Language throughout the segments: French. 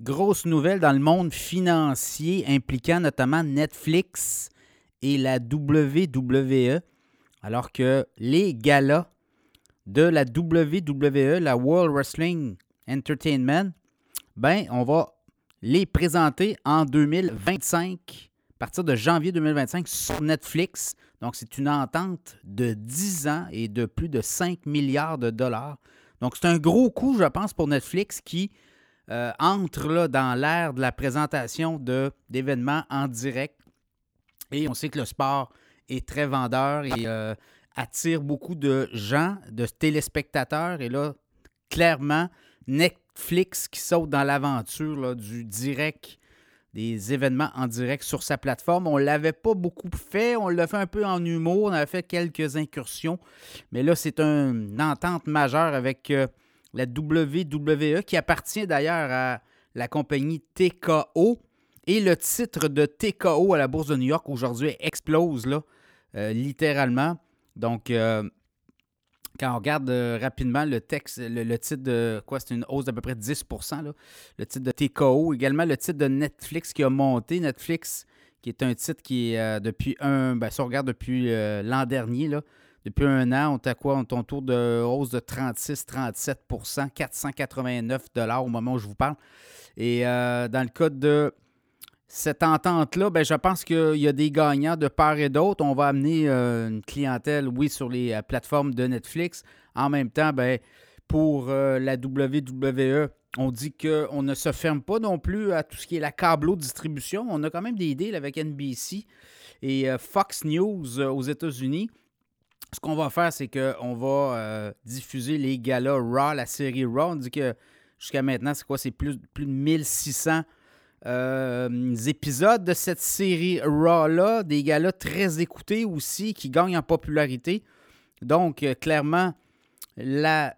grosse nouvelle dans le monde financier impliquant notamment Netflix et la WWE, alors que les galas de la WWE, la World Wrestling Entertainment, ben, on va les présenter en 2025, à partir de janvier 2025 sur Netflix. Donc, c'est une entente de 10 ans et de plus de 5 milliards de dollars. Donc, c'est un gros coup, je pense, pour Netflix qui euh, entre dans l'ère de la présentation d'événements en direct. Et on sait que le sport est très vendeur et euh, attire beaucoup de gens, de téléspectateurs. Et là, clairement, Netflix qui saute dans l'aventure du direct, des événements en direct sur sa plateforme. On ne l'avait pas beaucoup fait, on l'a fait un peu en humour, on avait fait quelques incursions, mais là, c'est une entente majeure avec euh, la WWE qui appartient d'ailleurs à la compagnie TKO. Et le titre de TKO à la Bourse de New York aujourd'hui explose, là, euh, littéralement. Donc, euh, quand on regarde euh, rapidement le texte, le, titre de quoi, c'est une hausse d'à peu près 10% le titre de TKO, également le titre de Netflix qui a monté. Netflix, qui est un titre qui est depuis un, ben, si on regarde depuis l'an dernier, là, depuis un an, on est à quoi? On est autour de hausse de 36-37% 489 au moment où je vous parle. Et dans le cas de cette entente-là, ben, je pense qu'il y a des gagnants de part et d'autre. On va amener euh, une clientèle, oui, sur les euh, plateformes de Netflix. En même temps, ben, pour euh, la WWE, on dit qu'on ne se ferme pas non plus à tout ce qui est la câbleau distribution. On a quand même des deals avec NBC et Fox News aux États-Unis. Ce qu'on va faire, c'est qu'on va diffuser les galas Raw, la série Raw. On dit que jusqu'à maintenant, c'est quoi? C'est plus, plus de 1600 euh, épisodes de cette série Raw-là, des gars-là très écoutés aussi, qui gagnent en popularité. Donc, euh, clairement, la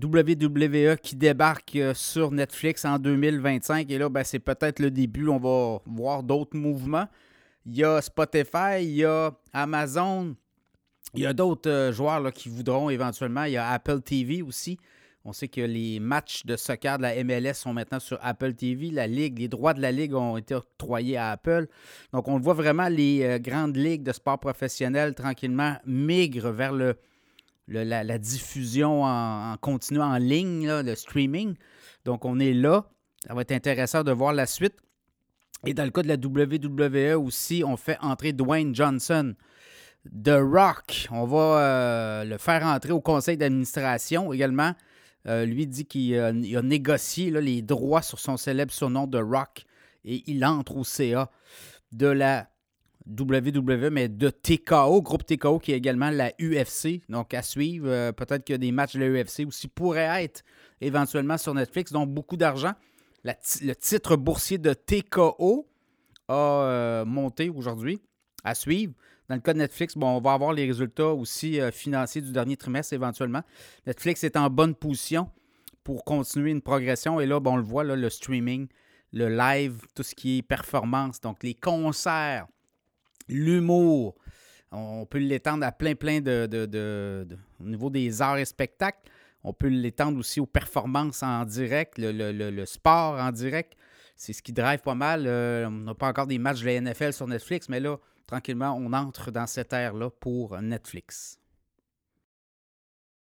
WWE qui débarque euh, sur Netflix en 2025. Et là, ben, c'est peut-être le début. On va voir d'autres mouvements. Il y a Spotify, il y a Amazon, il y a d'autres joueurs là, qui voudront éventuellement. Il y a Apple TV aussi. On sait que les matchs de soccer de la MLS sont maintenant sur Apple TV. La Ligue, les droits de la Ligue ont été octroyés à Apple. Donc, on voit vraiment les euh, grandes ligues de sport professionnel tranquillement migrent vers la, diffusion en, continu en ligne, le streaming. Donc, on est là. Ça va être intéressant de voir la suite. Et dans le cas de la WWE aussi, on fait entrer Dwayne Johnson. The Rock, on va euh, le faire entrer au conseil d'administration également. Euh, lui dit qu'il a, négocié les droits sur son célèbre surnom de Rock et il entre au CA de la WWE, mais de TKO, groupe TKO qui est également la UFC. Donc à suivre, euh, peut-être que des matchs de la UFC aussi pourraient être éventuellement sur Netflix. Donc beaucoup d'argent. le titre boursier de TKO a monté aujourd'hui. À suivre. Dans le cas de Netflix, bon, on va avoir les résultats aussi euh, financiers du dernier trimestre éventuellement. Netflix est en bonne position pour continuer une progression. Et là, bon, on le voit, le streaming, le live, tout ce qui est performance, donc les concerts, l'humour. On peut l'étendre à plein, plein de, Au niveau des arts et spectacles, on peut l'étendre aussi aux performances en direct, le, sport en direct. C'est ce qui drive pas mal. Euh, on n'a pas encore des matchs de la NFL sur Netflix, mais là, tranquillement, on entre dans cette ère-là pour Netflix.